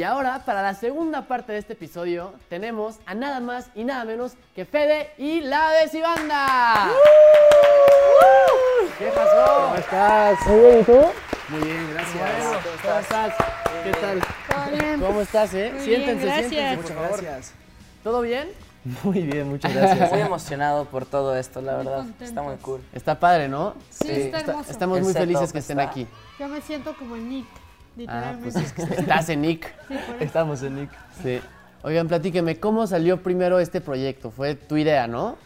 Y ahora, para la segunda parte de este episodio, tenemos a nada más y nada menos que Fede y la Decibanda. ¿Qué pasó? ¿Cómo estás? Muy bien, ¿y tú? Muy bien, gracias. Bueno, ¿cómo estás? ¿Qué tal? Todo bien. ¿Cómo estás, eh? Muy siéntense, bien, gracias. siéntense, Muchas gracias. ¿Todo bien? Muy bien, muchas gracias. Muy emocionado por todo esto, la Muy verdad. contentos. Está muy cool. Está padre, ¿no? Sí, está hermoso. Estamos El muy felices que estén está- aquí. Yo me siento como en Nick, Ah, pues es que estás en Nick. Sí. Estamos en Nick. Sí. Oigan, platíqueme, ¿cómo salió primero este proyecto? Fue tu idea, ¿no?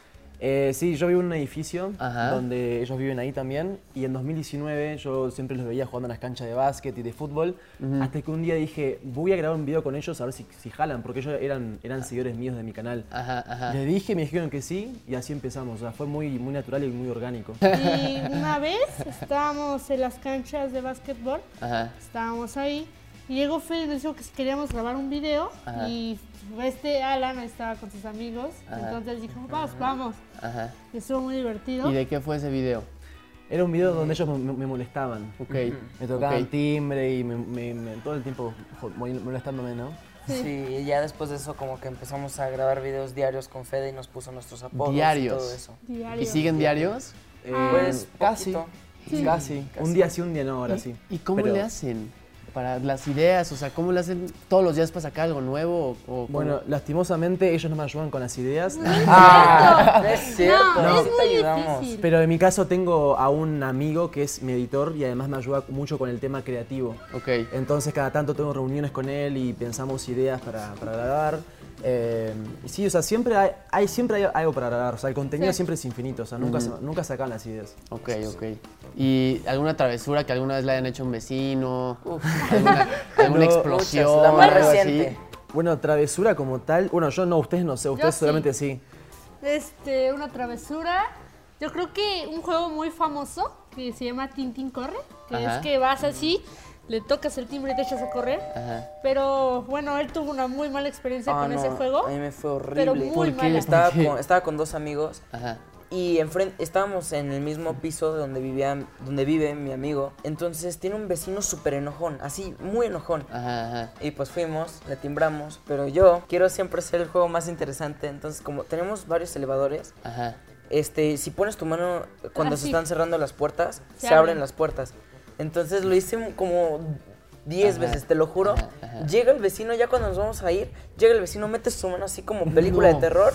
Eh, sí, yo vivo en un edificio Ajá. donde ellos viven ahí también. Y en 2019 yo siempre los veía jugando en las canchas de básquet y de fútbol. Hasta que un día dije, voy a grabar un video con ellos a ver si, si jalan, porque ellos eran, eran seguidores míos de mi canal. Ajá, ajá. Les dije, me dijeron que sí, y así empezamos. O sea, fue muy, muy natural y muy orgánico. Y una vez estábamos en las canchas de básquetbol, Ajá. estábamos ahí, y llegó Fede y nos dijo que si queríamos grabar un video, Ajá. y este Alan estaba con sus amigos, Ajá. entonces dijo, vamos, vamos. Ajá. Y estuvo muy divertido. ¿Y de qué fue ese video? Era un video donde ellos me, me molestaban. Ok. Me tocaban ok. timbre y me, me- me- todo el tiempo molestándome, ¿no? Sí. y ya después de eso como que empezamos a grabar videos diarios con Fede y nos puso nuestros apodos Diarios. y todo eso. Diario. ¿Y siguen diarios? Ah. Pues casi. Sí. casi. Un día sí, un día no, ahora sí. ¿Y cómo Pero- le hacen para las ideas? O sea, ¿cómo le hacen todos los días para sacar algo nuevo? O? Bueno, lastimosamente ellos no me ayudan con las ideas. Ah, no es cierto, No, sí es te muy ayudamos. difícil. Pero en mi caso tengo a un amigo que es mi editor y además me ayuda mucho con el tema creativo. ok. Entonces cada tanto tengo reuniones con él y pensamos ideas para, para grabar. Eh, sí, o sea, siempre hay, hay- siempre hay algo para grabar. O sea, el contenido Sí. siempre es infinito. O sea, nunca, se, nunca sacan las ideas. Ok, ok. ¿Y alguna travesura que alguna vez le hayan hecho un vecino? ¿Alguna, alguna No, explosión? muchas. La más algo así? reciente. Bueno, travesura como tal. Bueno, yo no, ustedes no sé, ustedes solamente sí. Este, una travesura. Yo creo que un juego muy famoso que se llama Tintin Corre, que Ajá. es que vas así, le tocas el timbre y te echas a correr. Ajá. Pero bueno, él tuvo una muy mala experiencia Ah, con no, ese juego. A mí me fue horrible. Pero muy ¿Por qué? mala. Estaba ¿Por qué? con, estaba con dos amigos Ajá. y enfrente estábamos en el mismo piso donde vivía donde vive mi amigo. Entonces tiene un vecino súper enojón, así muy enojón. Ajá, ajá. Y pues fuimos, le timbramos, pero yo quiero siempre hacer el juego más interesante. Entonces, como tenemos varios elevadores, Ajá. este, si pones tu mano cuando Ah, se sí. están cerrando las puertas, Se se, abren. abren. las puertas. Entonces lo hice como 10 Ajá, veces, te lo juro. ajá, ajá. Llega el vecino, ya cuando nos vamos a ir, llega el vecino, mete su mano así como película No. de terror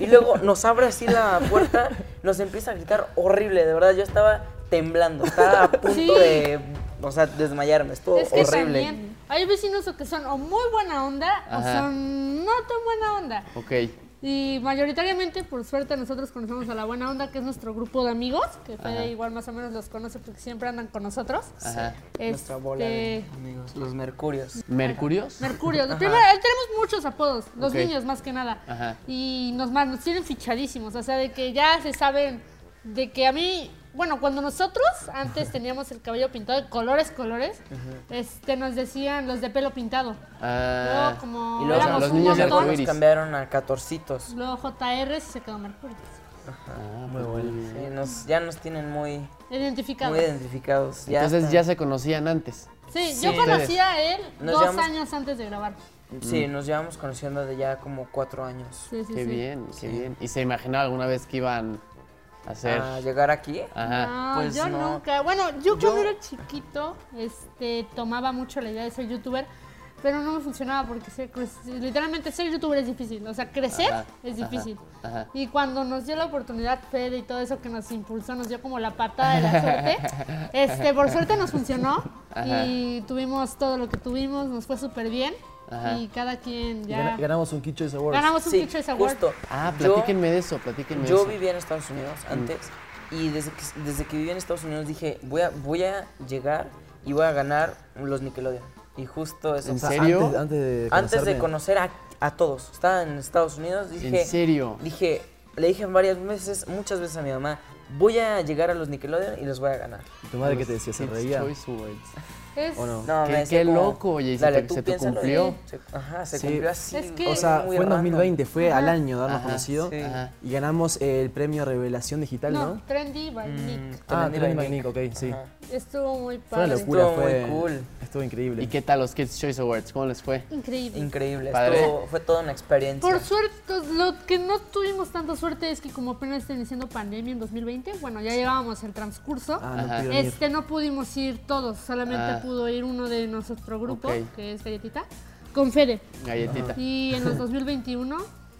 y luego nos abre así la puerta, nos empieza a gritar horrible, de verdad, yo estaba temblando, estaba a punto Sí. de, o sea, desmayarme, estuvo Es que horrible. también hay vecinos que son o muy buena onda Ajá. o son no tan buena onda. Ok. Y mayoritariamente, por suerte, nosotros conocemos a la buena onda, que es nuestro grupo de amigos, que Fede Ajá. igual más o menos los conoce porque siempre andan con nosotros. Ajá. Nuestra bola de Este, amigos, los mercurios. ¿Mercurios? Mercurio. Primero, tenemos muchos apodos, los niños más que nada. Ajá. Y nos, más, nos tienen fichadísimos, o sea, de que ya se saben, de que a mí, bueno, cuando nosotros antes teníamos el cabello pintado de colores, colores, este, nos decían los de pelo pintado. Ah, Luego, como Y luego éramos los un niños de montón, nos cambiaron a catorcitos. luego JR se quedó Mercurio. ah, muy bueno. Sí, nos, ya nos tienen muy, Identificado. muy identificados. Ya Entonces ya se conocían antes. Sí, Sí. yo conocí a él Nos dos llevamos- años antes de grabar. Sí, nos llevamos conociendo de ya como cuatro años. Sí, sí, Qué sí. bien, qué bien. ¿Y se imaginaba alguna vez que iban hacer? A llegar aquí. Ajá. No, Pues yo no. nunca. Bueno, yo Yo- cuando era chiquito, este, tomaba mucho la idea de ser youtuber, pero no me funcionaba porque ser- literalmente ser youtuber es difícil. O sea, crecer Ajá, es difícil. ajá. Y cuando nos dio la oportunidad Fede y todo eso que nos impulsó, nos dio como la patada de la suerte. este, por suerte nos funcionó Ajá. y tuvimos todo lo que tuvimos, nos fue súper bien. Ajá. Y cada quien Y ya gana- ganamos un Kitchen Awards. ganamos un Sí, Kitchen Award. justo. Ah, Yo- platíquenme de eso, platíquenme Yo de eso. vivía en Estados Unidos antes y desde que, desde que vivía en Estados Unidos dije, voy a, voy a llegar y voy a ganar los Nickelodeon. Y justo eso ¿En O sea, serio? Antes, antes de Antes de conocer a, a todos. Estaba en Estados Unidos, dije... ¿En serio? Dije, le dije varias veces, muchas veces a mi mamá, voy a llegar a los Nickelodeon y los voy a ganar. ¿Tu madre qué te decía? ¿Se reía? Es, ¿O no? No, Qué- como, loco, oye, y se te- se cumplió. se- ajá, se Sí. cumplió así. Es que- O sea, fue en random. 2020, fue al año de habernos Ajá, conocido. sí. Y ganamos el premio Revelación Digital, ¿no? no, Trendy by Mm, Nick. Ah, Trendy by Nick, ok, sí. Ajá. Estuvo muy Fue una padre. locura, Estuvo muy cool. Estuvo increíble. ¿Y qué tal los Kids Choice Awards? ¿Cómo les fue? Increíble. Increíble, Padre. estuvo- fue toda una experiencia. Por suerte, lo que no tuvimos tanta suerte es que como apenas está iniciando pandemia en 2020, bueno, ya llevábamos el transcurso. Ah, no. Este no pudimos ir todos, solamente Ah. Pudo ir uno de nuestro grupo, que es Galletita, con Fede. Galletita. Y en los 2021,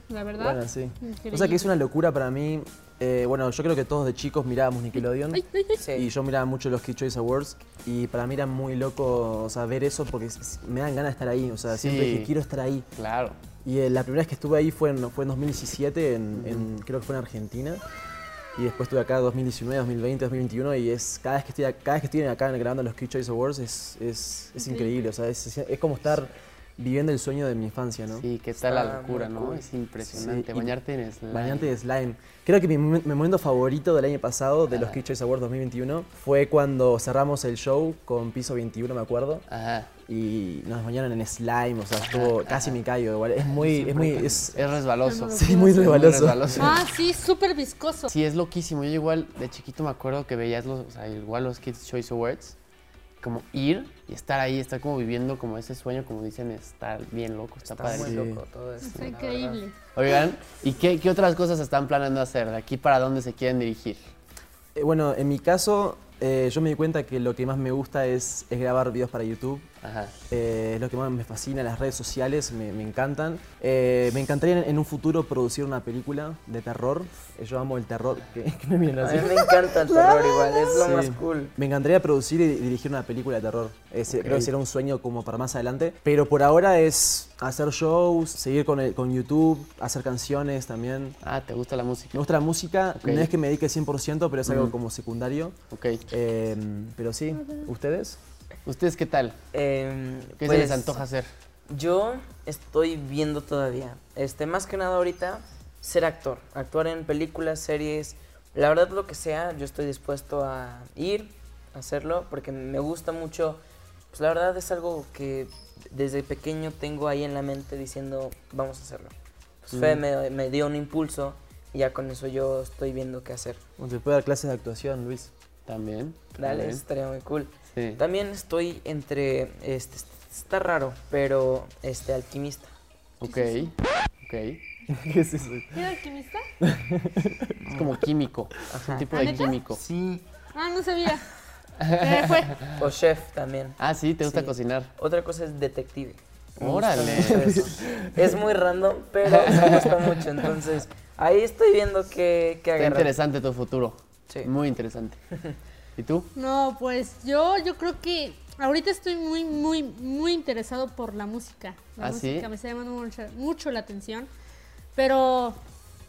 la verdad. Bueno, sí. increíble. O sea que es una locura para mí. Eh, bueno, yo creo que todos de chicos mirábamos Nickelodeon. Ay, ay, ay. Sí. Y yo miraba mucho los Kids Choice Awards y para mí era muy loco o sea, ver eso porque me dan ganas de estar ahí. O sea, siempre dije, quiero estar ahí. Claro. Y eh, la primera vez que estuve ahí fue en, fue en 2017, en, en- creo que fue en Argentina. Y después estuve acá 2019, 2020, 2021 y es cada vez que estoy, cada vez que estoy acá grabando los Kids Choice Awards es, es, es increíble. O sea, es, es como estar viviendo el sueño de mi infancia, ¿no? Sí, qué tal la locura, muy ¿no? cool. Es impresionante. Sí, Bañarte en slime. Bañante de slime. Creo que mi, mi momento favorito del año pasado de los Ajá. Kids Choice Awards 2021 fue cuando cerramos el show con Piso 21, me acuerdo. Ajá. Y nos bañaron en slime, o sea, estuvo casi me caigo. Igual. Es muy, es muy, es, Es resbaloso. sí, muy Muy resbaloso. resbaloso. Ah, sí, súper viscoso. Sí, es loquísimo. Yo igual de chiquito me acuerdo que veías los, o sea, igual los Kids Choice Awards, como ir y estar ahí, estar como viviendo como ese sueño, como dicen, estar bien loco, está, Está padre. muy Sí. loco todo esto. Está increíble. Oigan, ¿y qué, qué otras cosas están planeando hacer? ¿De aquí para dónde se quieren dirigir? Eh, Bueno, en mi caso, eh, yo me di cuenta que lo que más me gusta es, es grabar videos para YouTube. Ajá. Eh, es lo que más me fascina, las redes sociales me, me encantan. Eh, me encantaría en, en un futuro producir una película de terror. Eh, yo amo el terror. que que me miren A así? mí me encanta el terror igual, es lo Sí. más cool. Me encantaría producir y dirigir una película de terror. Ese- Creo que será un sueño como para más adelante. Pero por ahora es hacer shows, seguir con, el- con YouTube, hacer canciones también. Ah, ¿te gusta la música? Me gusta la música, Ok. no es que me dedique 100%, pero es algo como secundario. Ok. Eh, pero sí, ¿ustedes? ¿Ustedes qué tal? Em, ¿Qué se pues, les antoja hacer? Yo estoy viendo todavía. Este, más que nada ahorita, ser actor. Actuar en películas, series. La verdad, lo que sea, yo estoy dispuesto a ir, a hacerlo, porque me gusta mucho. Pues la verdad es algo que desde pequeño tengo ahí en la mente diciendo, vamos a hacerlo. Pues Fe me, me dio un impulso y ya con eso yo estoy viendo qué hacer. ¿O ¿Se puede dar clases de actuación, Luis? También. Dale, también. estaría muy cool. Sí. También estoy entre, este, está raro, pero este, alquimista. Ok. Ok. ¿Qué es eso? ¿Eres alquimista? Es como químico. Es un tipo ¿Ah, de químico. Sí. Ah, no sabía. Se fue. O chef también. Ah, sí, ¿te gusta Sí. cocinar? Otra cosa es detective. Órale. Es muy random, pero me gusta mucho. Entonces, ahí estoy viendo qué, qué Está agarrar. interesante tu futuro. Sí. Muy interesante. ¿Y tú? No, pues yo, yo creo que ahorita estoy muy, muy, muy interesado por la música. La ¿Ah, sí? música me está llamando mucho, mucho la atención. Pero,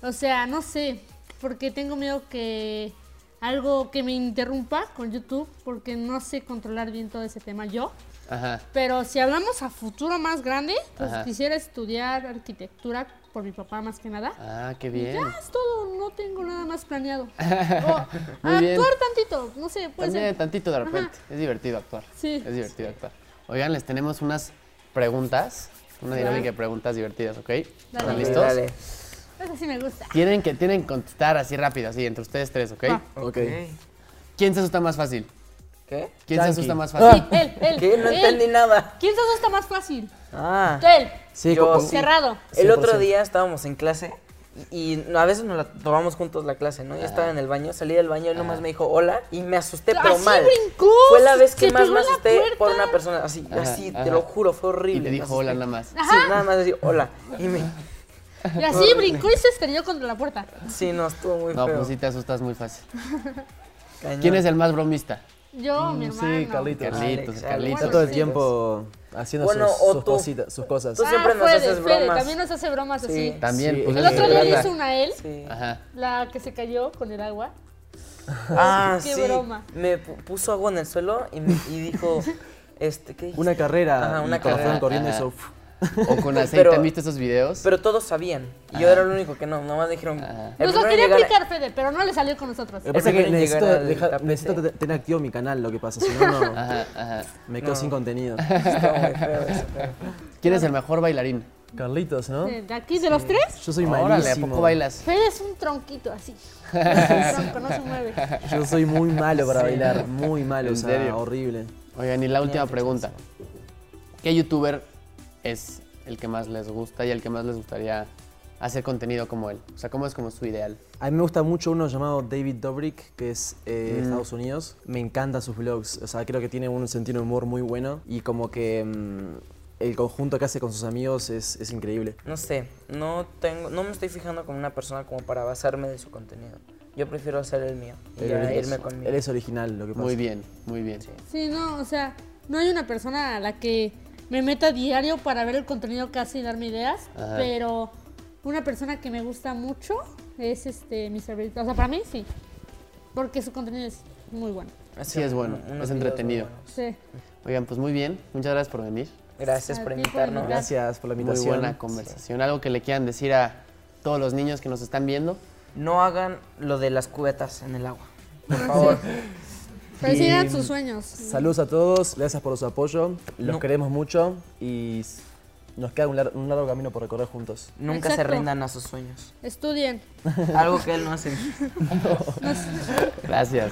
o sea, no sé, porque tengo miedo que algo que me interrumpa con YouTube, porque no sé controlar bien todo ese tema yo. Ajá. Pero si hablamos a futuro más grande, pues Ajá. quisiera estudiar arquitectura por mi papá más que nada. Ah, qué Y bien. Ya es todo, no tengo nada más planeado. O Muy bien. actuar tantito, no sé, puede También ser. tantito de repente. Es divertido actuar. Sí. Es divertido actuar. Oigan, les tenemos unas preguntas. Una Claro. dinámica de preguntas divertidas, ¿ok? ¿Están Dale. listos? Dale. Eso sí me gusta. Tienen que, tienen que contestar así rápido, así, entre ustedes tres, ¿ok? Va. Ok. ¿Quién se asusta más fácil? ¿Qué? ¿Quién se Yankee. asusta más fácil? Sí, él, él. ¿Qué? No él. entendí nada. ¿Quién se asusta más fácil? Ah. Él. Sí, Yo como- sí. Cerrado. El otro 100%. día estábamos en clase y a veces nos la tomamos juntos la clase, ¿no? Yo estaba en el baño, salí del baño y él nomás me dijo hola y me asusté, pero Así mal. brincó, Fue la vez que más me asusté por una persona así, Ajá, así, ajá. te lo juro, fue horrible. Y te me dijo hola nada más. Sí, nada más decir hola. Y me, Y así Horrible. brincó y se estrelló contra la puerta. sí, no, estuvo muy No, feo. pues sí te asustas muy fácil. Cañón. ¿Quién es el más bromista? Yo, mi hermano. Sí, Carlitos. Carlitos, Está Carlitos. Bueno, todo el tiempo haciendo Bueno, sus, sus sus cosas. Tú siempre nos Fede, haces Fede, bromas. también nos hace bromas Sí. así. También, Sí. pues El otro día le hizo una a él, Sí. Ajá. la que se cayó con el agua. Ah, Qué sí. broma. Me pu- puso agua en el suelo y, me- y dijo, este, ¿qué dijiste? Una carrera, Ajá, una carrera. corriendo Ajá. hizo... o con aceite. Pero- ¿Han visto esos videos? Pero todos sabían. Y yo era el único que no. Nomás dijeron. Nos lo quería llegar- aplicar Fede, pero no le salió con nosotros. Lo que pasa Ese es que quieren necesito, tapete. necesito te- tener activo mi canal, lo que pasa, si no, no Ajá, ajá. me quedo sin contenido. Está muy feo eso, pero- ¿Quién es el mejor bailarín? Carlitos, ¿no? De, aquí, de los tres, Yo soy Órale, ¿a malísimo. poco bailas? Fede es un tronquito así. un tronco, no se mueve. Yo soy muy malo para bailar, muy malo, ¿En o sea, serio? horrible. Oigan, y la última pregunta. ¿Qué youtuber es el que más les gusta y el que más les gustaría hacer contenido como él? O sea, ¿cómo es como su ideal? A mí me gusta mucho uno llamado David Dobrik, que es eh, Mm. de Estados Unidos. Me encantan sus vlogs, o sea, creo que tiene un sentido de humor muy bueno y como que mm, el conjunto que hace con sus amigos es, es increíble. No sé, no tengo, no me estoy fijando con una persona como para basarme de su contenido. Yo prefiero hacer el mío y es, irme conmigo. él es original, lo que pasa. Muy bien, muy bien. Sí, no, o sea, no hay una persona a la que me meta diario para ver el contenido hace y darme ideas, Ajá. pero una persona que me gusta mucho es este Mr. Beast. O sea, para mí sí, porque su contenido es muy bueno. Sí, es bueno, es muy entretenido. Sí. Oigan, pues muy bien. Muchas gracias por venir. Gracias por invitarnos. invitar. Gracias por la Muy invitación. buena conversación. Algo que le quieran decir a todos los niños que nos están viendo. No hagan lo de las cubetas en el agua. Por favor. Persigan Y- sus sueños. Saludos a todos, gracias por su apoyo, los No. queremos mucho y nos queda un, lar- un largo camino por recorrer juntos. Nunca se rindan a sus sueños. Estudien. Algo que él no hace. Gracias.